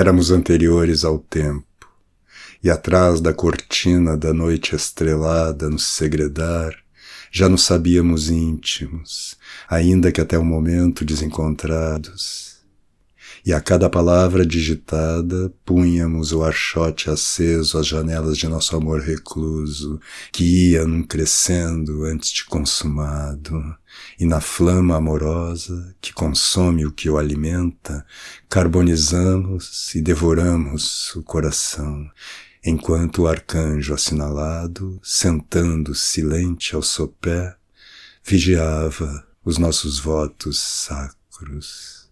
Éramos anteriores ao tempo, e atrás da cortina da noite estrelada no segredar, já nos sabíamos íntimos, ainda que até o momento desencontrados e a cada palavra digitada punhamos o archote aceso às janelas de nosso amor recluso, que ia num crescendo antes de consumado, e na flama amorosa que consome o que o alimenta, carbonizamos e devoramos o coração, enquanto o arcanjo assinalado, sentando silente ao sopé, vigiava os nossos votos sacros.